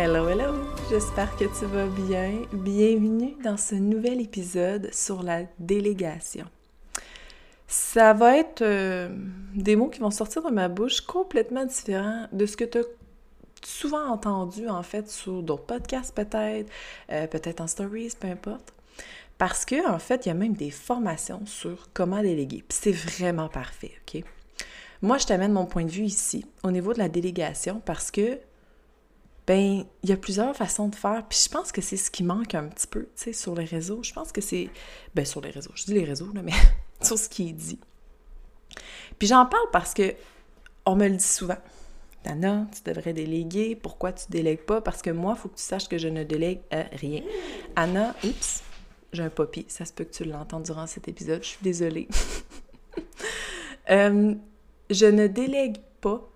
Hello, hello! J'espère que tu vas bien. Bienvenue dans ce nouvel épisode sur la délégation. Ça va être euh, des mots qui vont sortir de ma bouche complètement différents de ce que tu as souvent entendu en fait sur d'autres podcasts peut-être, euh, peut-être en stories, peu importe. Parce que en fait, il y a même des formations sur comment déléguer. C'est vraiment parfait, OK? Moi, je t'amène mon point de vue ici au niveau de la délégation parce que ben il y a plusieurs façons de faire. Puis je pense que c'est ce qui manque un petit peu, tu sais, sur les réseaux. Je pense que c'est, ben sur les réseaux, je dis les réseaux, là, mais sur ce qui est dit. Puis j'en parle parce que on me le dit souvent. Dana, tu devrais déléguer. Pourquoi tu délègues pas? Parce que moi, il faut que tu saches que je ne délègue rien. Anna, oups, j'ai un poppy. Ça se peut que tu l'entends durant cet épisode. Je suis désolée. Euh, je ne délègue pas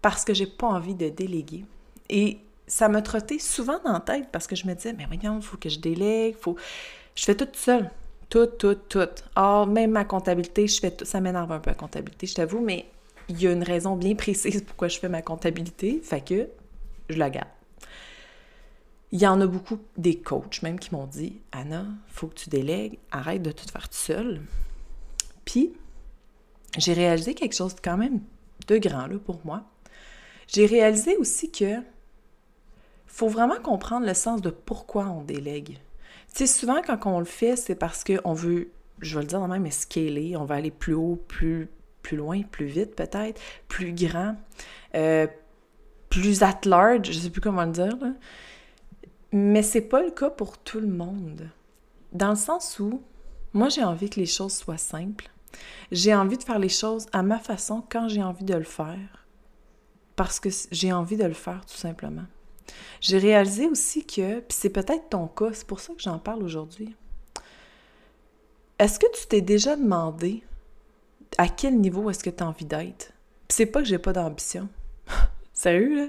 parce que j'ai pas envie de déléguer. Et ça me trottait souvent dans la tête parce que je me disais, mais voyons, il faut que je délègue, faut... Je fais tout seul. Tout, tout, tout. Or, même ma comptabilité, je fais tout. Ça m'énerve un peu la comptabilité, je t'avoue, mais il y a une raison bien précise pourquoi je fais ma comptabilité, fait que je la garde. Il y en a beaucoup des coachs même qui m'ont dit Anna, faut que tu délègues, arrête de tout faire tout seul. Puis, j'ai réalisé quelque chose de quand même de grand là, pour moi. J'ai réalisé aussi que faut vraiment comprendre le sens de pourquoi on délègue. Tu sais, souvent, quand on le fait, c'est parce qu'on veut, je vais le dire même, scaler, on va aller plus haut, plus, plus loin, plus vite peut-être, plus grand, euh, plus at large, je sais plus comment le dire, là. Mais c'est pas le cas pour tout le monde. Dans le sens où, moi, j'ai envie que les choses soient simples. J'ai envie de faire les choses à ma façon quand j'ai envie de le faire. Parce que j'ai envie de le faire, tout simplement. J'ai réalisé aussi que, puis c'est peut-être ton cas, c'est pour ça que j'en parle aujourd'hui. Est-ce que tu t'es déjà demandé à quel niveau est-ce que tu as envie d'être? Puis c'est pas que j'ai pas d'ambition. Sérieux, là?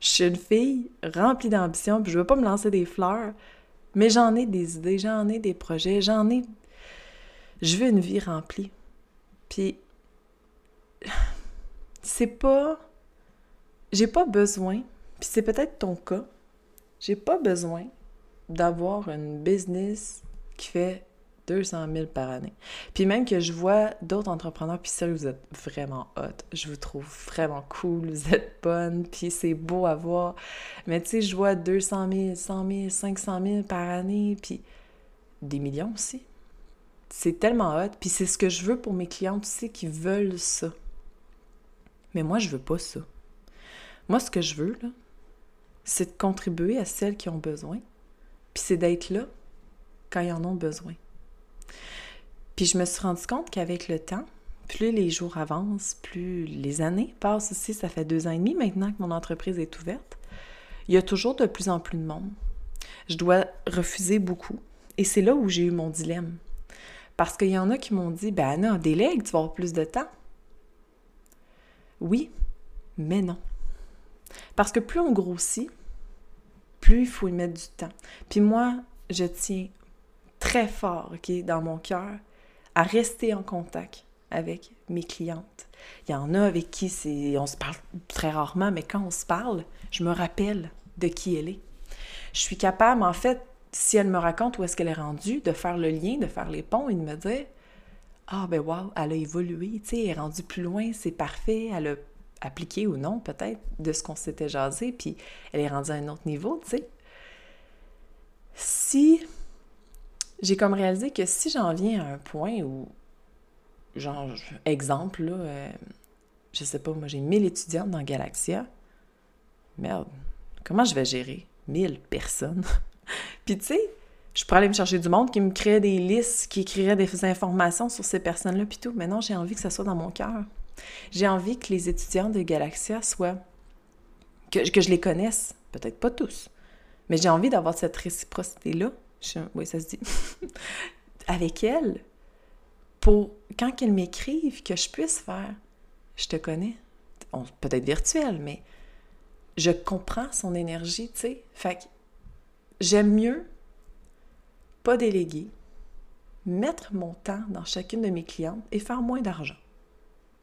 Je suis une fille remplie d'ambition, puis je veux pas me lancer des fleurs, mais j'en ai des idées, j'en ai des projets, j'en ai... Je veux une vie remplie. Puis... C'est pas... J'ai pas besoin puis c'est peut-être ton cas. J'ai pas besoin d'avoir une business qui fait 200 000 par année. Puis même que je vois d'autres entrepreneurs, puis ça, vous êtes vraiment hot. Je vous trouve vraiment cool, vous êtes bonne, puis c'est beau à voir. Mais tu sais, je vois 200 000, 100 000, 500 000 par année, puis des millions aussi. C'est tellement hot, puis c'est ce que je veux pour mes clientes aussi qui veulent ça. Mais moi, je veux pas ça. Moi, ce que je veux, là, c'est de contribuer à celles qui ont besoin, puis c'est d'être là quand ils en ont besoin. Puis je me suis rendu compte qu'avec le temps, plus les jours avancent, plus les années passent aussi, ça fait deux ans et demi maintenant que mon entreprise est ouverte, il y a toujours de plus en plus de monde. Je dois refuser beaucoup. Et c'est là où j'ai eu mon dilemme. Parce qu'il y en a qui m'ont dit, ben non, délègue, tu vas avoir plus de temps. Oui, mais non. Parce que plus on grossit, plus il faut y mettre du temps. Puis moi, je tiens très fort, OK, dans mon cœur, à rester en contact avec mes clientes. Il y en a avec qui c'est, on se parle très rarement, mais quand on se parle, je me rappelle de qui elle est. Je suis capable, en fait, si elle me raconte où est-ce qu'elle est rendue, de faire le lien, de faire les ponts et de me dire Ah, ben wow, elle a évolué, tu sais, elle est rendue plus loin, c'est parfait, elle a appliqué ou non, peut-être, de ce qu'on s'était jasé, puis elle est rendue à un autre niveau, tu sais. Si j'ai comme réalisé que si j'en viens à un point où, genre, exemple, là, euh, je sais pas, moi j'ai 1000 étudiantes dans Galaxia, merde, comment je vais gérer 1000 personnes? puis tu sais, je pourrais aller me chercher du monde qui me crée des listes, qui écrirait des informations sur ces personnes-là, puis tout, mais non, j'ai envie que ça soit dans mon cœur J'ai envie que les étudiants de Galaxia soient... que, je les connaisse, peut-être pas tous, mais j'ai envie d'avoir cette réciprocité-là, oui, ça se dit, avec elles, pour quand qu'elles m'écrivent, que je puisse faire je te connais. Peut-être virtuel, mais je comprends son énergie, tu sais. Fait que j'aime mieux pas déléguer, mettre mon temps dans chacune de mes clientes et faire moins d'argent.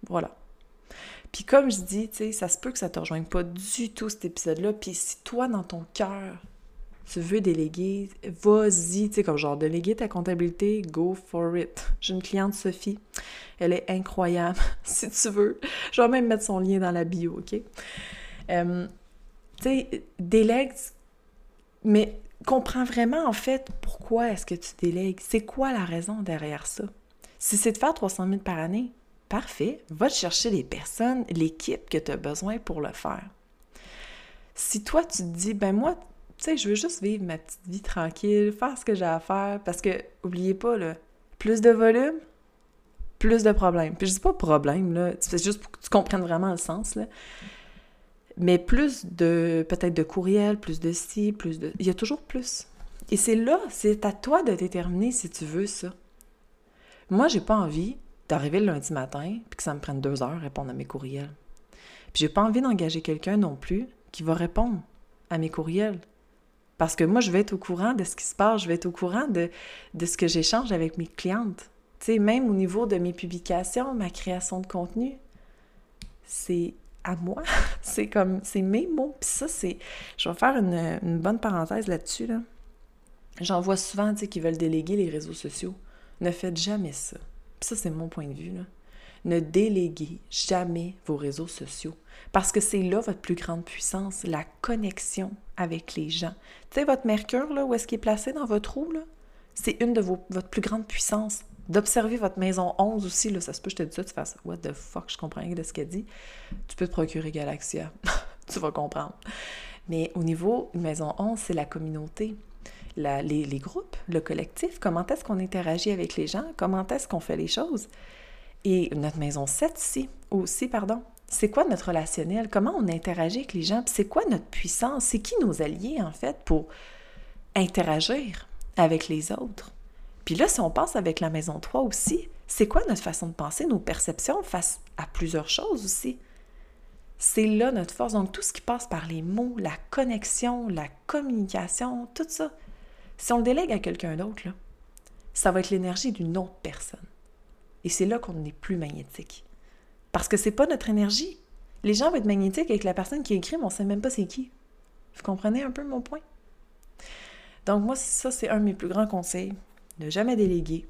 Voilà. Puis comme je dis, tu sais, ça se peut que ça te rejoigne pas du tout cet épisode-là. Puis si toi, dans ton cœur, tu veux déléguer, vas-y, tu sais, comme genre déléguer ta comptabilité, go for it. J'ai une cliente, Sophie, elle est incroyable, si tu veux. Je vais même mettre son lien dans la bio, OK? Euh, tu sais, délègue, mais comprends vraiment, en fait, pourquoi est-ce que tu délègues? C'est quoi la raison derrière ça? Si c'est de faire 300 000 par année, parfait, va te chercher les personnes, l'équipe que tu as besoin pour le faire. Si toi, tu te dis, ben moi, tu sais, je veux juste vivre ma petite vie tranquille, faire ce que j'ai à faire, parce que, oubliez pas, plus de volume, plus de problèmes. Puis je dis pas problème, là, c'est juste pour que tu comprennes vraiment le sens. Mais plus de, peut-être de courriel, plus de ci, plus de... Il y a toujours plus. Et c'est là, c'est à toi de déterminer si tu veux ça. Moi, j'ai pas envie d'arriver le lundi matin puis que ça me prenne deux heures à répondre à mes courriels. Puis j'ai pas envie d'engager quelqu'un non plus qui va répondre à mes courriels. Parce que moi, je vais être au courant de ce qui se passe, je vais être au courant de, de ce que j'échange avec mes clientes. Tu sais, même au niveau de mes publications, ma création de contenu, c'est à moi. c'est comme, c'est mes mots. Puis ça, c'est, je vais faire une, une bonne parenthèse là-dessus. Là. J'en vois souvent, tu sais, qui veulent déléguer les réseaux sociaux. Ne faites jamais ça. Ça, c'est mon point de vue. Ne déléguez jamais vos réseaux sociaux parce que c'est là votre plus grande puissance, la connexion avec les gens. Tu sais, votre Mercure, là, où est-ce qu'il est placé dans votre roue, là? C'est une de vos, plus grande puissance. D'observer votre maison 11 aussi, là, ça se peut, je te dis ça, tu fasses What the fuck, je comprends rien de ce qu'elle dit. Tu peux te procurer Galaxia. tu vas comprendre. Mais au niveau maison 11, c'est la communauté. Les, groupes, le collectif, comment est-ce qu'on interagit avec les gens, comment est-ce qu'on fait les choses. Et notre maison 7 ici, aussi, pardon, c'est quoi notre relationnel? Comment on interagit avec les gens? C'est quoi notre puissance? C'est qui nos alliés, en fait, pour interagir avec les autres? Puis là, si on passe avec la maison 3 aussi, c'est quoi notre façon de penser, nos perceptions face à plusieurs choses aussi? C'est là notre force. Donc, tout ce qui passe par les mots, la connexion, la communication, tout ça, si on le délègue à quelqu'un d'autre, ça va être l'énergie d'une autre personne. Et c'est là qu'on n'est plus magnétique. Parce que c'est pas notre énergie. Les gens vont être magnétiques avec la personne qui écrit, mais on sait même pas c'est qui. Vous comprenez un peu mon point? Donc moi, ça, c'est un de mes plus grands conseils. Ne jamais déléguer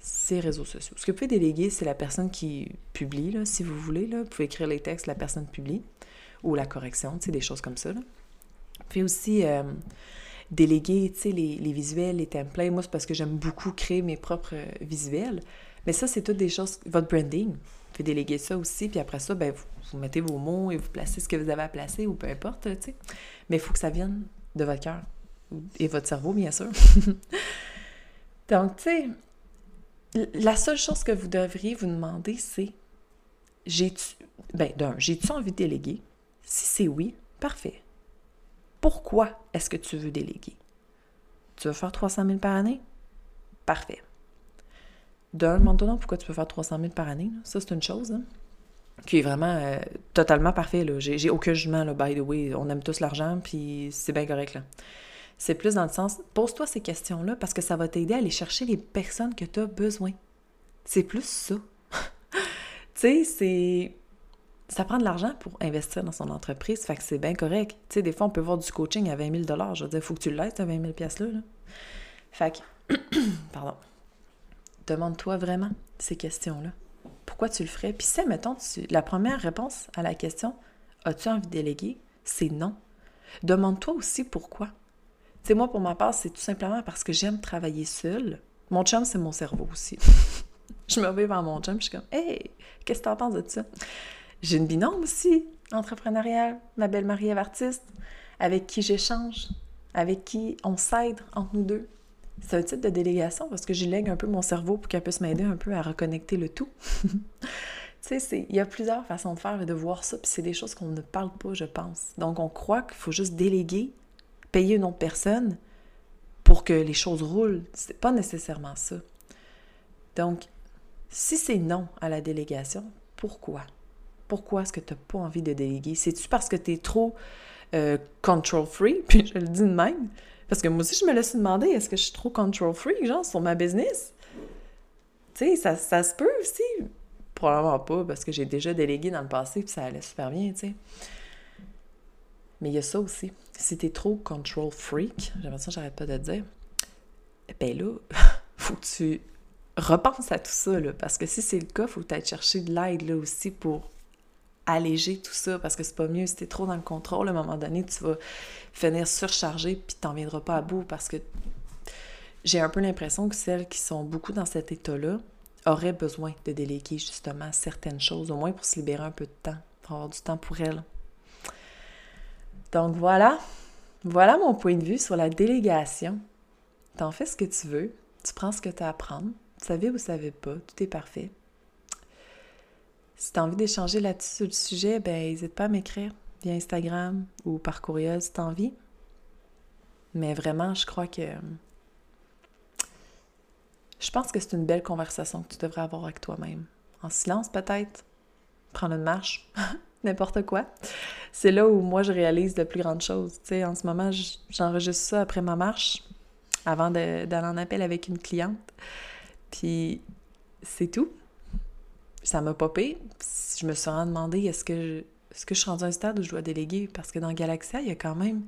ces réseaux sociaux. Ce que vous pouvez déléguer, c'est la personne qui publie, si vous voulez. Vous pouvez écrire les textes, la personne publie, ou la correction, des choses comme ça. Là. Pouvez aussi euh, déléguer, tu sais, les, les, visuels, les templates. Moi, c'est parce que j'aime beaucoup créer mes propres euh, visuels. Mais ça, c'est toutes des choses, votre branding. Vous pouvez déléguer ça aussi, puis après ça, ben, vous, mettez vos mots et vous placez ce que vous avez à placer ou peu importe, tu sais. Mais il faut que ça vienne de votre cœur et votre cerveau, bien sûr. Donc, tu sais, la seule chose que vous devriez vous demander, c'est j'ai-tu, ben, d'un, j'ai-tu envie de déléguer? Si c'est oui, parfait. Pourquoi est-ce que tu veux déléguer? Tu veux faire 300 000 par année? Parfait. D'un, demande pourquoi tu peux faire 300 000 par année. Ça, c'est une chose hein, qui est vraiment euh, totalement parfait. J'ai aucun jugement, là, by the way. On aime tous l'argent, puis c'est bien correct. là. C'est plus dans le sens, pose-toi ces questions-là parce que ça va t'aider à aller chercher les personnes que tu as besoin. C'est plus ça. tu sais, c'est... Ça prend de l'argent pour investir dans son entreprise, fait que c'est bien correct. Tu sais, des fois, on peut voir du coaching à 20 000 Je veux dire, faut que tu l'aides, à 20 000 là, là. Fait que... Pardon. Demande-toi vraiment ces questions-là. Pourquoi tu le ferais? Puis si, mettons, la première réponse à la question As-tu envie de déléguer? C'est non. Demande-toi aussi pourquoi. Tu sais, moi, pour ma part, c'est tout simplement parce que j'aime travailler seule. Mon chum, c'est mon cerveau aussi. je me vais vers mon chum, je suis comme Hey, qu'est-ce que tu en penses de ça? J'ai une binôme aussi, entrepreneuriale, ma belle Marie-Ève artiste, avec qui j'échange, avec qui on s'aide entre nous deux. C'est un type de délégation parce que j'y lègue un peu mon cerveau pour qu'elle puisse m'aider un peu à reconnecter le tout. Tu sais, il y a plusieurs façons de faire et de voir ça, puis c'est des choses qu'on ne parle pas, je pense. Donc, on croit qu'il faut juste déléguer, payer une autre personne pour que les choses roulent. C'est pas nécessairement ça. Donc, si c'est non à la délégation, pourquoi? Pourquoi est-ce que tu n'as pas envie de déléguer? C'est-tu parce que tu es trop euh, control free? Puis je le dis de même. Parce que moi aussi, je me laisse demander, est-ce que je suis trop control free, genre, sur ma business? Tu sais, ça, ça se peut aussi. Probablement pas, parce que j'ai déjà délégué dans le passé, puis ça allait super bien, tu sais. Mais il y a ça aussi. Si t'es trop control freak, j'aimerais ça, j'arrête pas de te dire, ben là, faut que tu repenses à tout ça, là, parce que si c'est le cas, faut peut-être chercher de l'aide, là, aussi, pour alléger tout ça, parce que c'est pas mieux si t'es trop dans le contrôle, à un moment donné, tu vas finir surchargé, puis t'en viendras pas à bout, parce que j'ai un peu l'impression que celles qui sont beaucoup dans cet état-là auraient besoin de déléguer, justement, certaines choses, au moins pour se libérer un peu de temps, pour avoir du temps pour elles. Donc voilà, voilà mon point de vue sur la délégation. T'en fais ce que tu veux, tu prends ce que tu as à prendre, vous savez ou vous savez pas, tout est parfait. Si tu as envie d'échanger là-dessus sur le sujet, ben n'hésite pas à m'écrire via Instagram ou par courriel si tu as envie. Mais vraiment, je crois que je pense que c'est une belle conversation que tu devrais avoir avec toi-même. En silence peut-être, prendre une marche, n'importe quoi. C'est là où moi je réalise de plus grandes choses. Tu en ce moment, j'enregistre ça après ma marche, avant d'aller en appel avec une cliente. Puis c'est tout. Ça m'a popé. Je me suis demandé est-ce que, je, est-ce que je suis à un stade où je dois déléguer? Parce que dans Galaxia, il y a quand même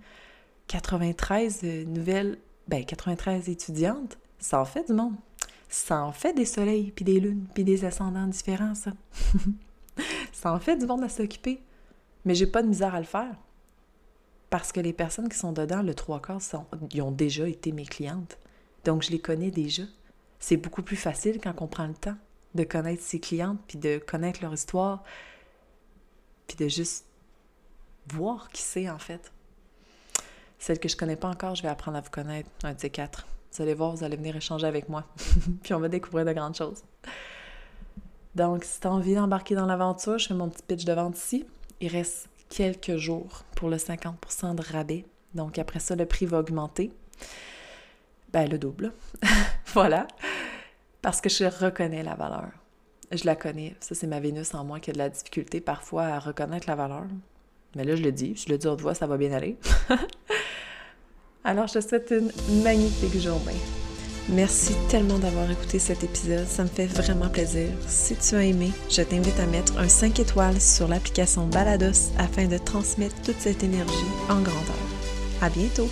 93 euh, nouvelles, ben 93 étudiantes. Ça en fait du monde. Ça en fait des soleils, puis des lunes, puis des ascendants différents, ça. ça en fait du monde à s'occuper. Mais j'ai pas de misère à le faire. Parce que les personnes qui sont dedans, le trois quarts, sont, ont déjà été mes clientes. Donc, je les connais déjà c'est beaucoup plus facile quand on prend le temps de connaître ses clientes, puis de connaître leur histoire, puis de juste voir qui c'est en fait. Celle que je connais pas encore, je vais apprendre à vous connaître, un de ces quatre. Vous allez voir, vous allez venir échanger avec moi, puis on va découvrir de grandes choses. Donc, si tu as envie d'embarquer dans l'aventure, je fais mon petit pitch de vente ici. Il reste quelques jours pour le 50% de rabais. Donc, après ça, le prix va augmenter. Ben, le double. voilà. Parce que je reconnais la valeur. Je la connais. Ça, c'est ma Vénus en moi qui a de la difficulté parfois à reconnaître la valeur. Mais là, je le dis. Je le dis haute voix, ça va bien aller. Alors, je te souhaite une magnifique journée. Merci tellement d'avoir écouté cet épisode. Ça me fait vraiment plaisir. Si tu as aimé, je t'invite à mettre un 5 étoiles sur l'application Balados afin de transmettre toute cette énergie en grandeur. À bientôt!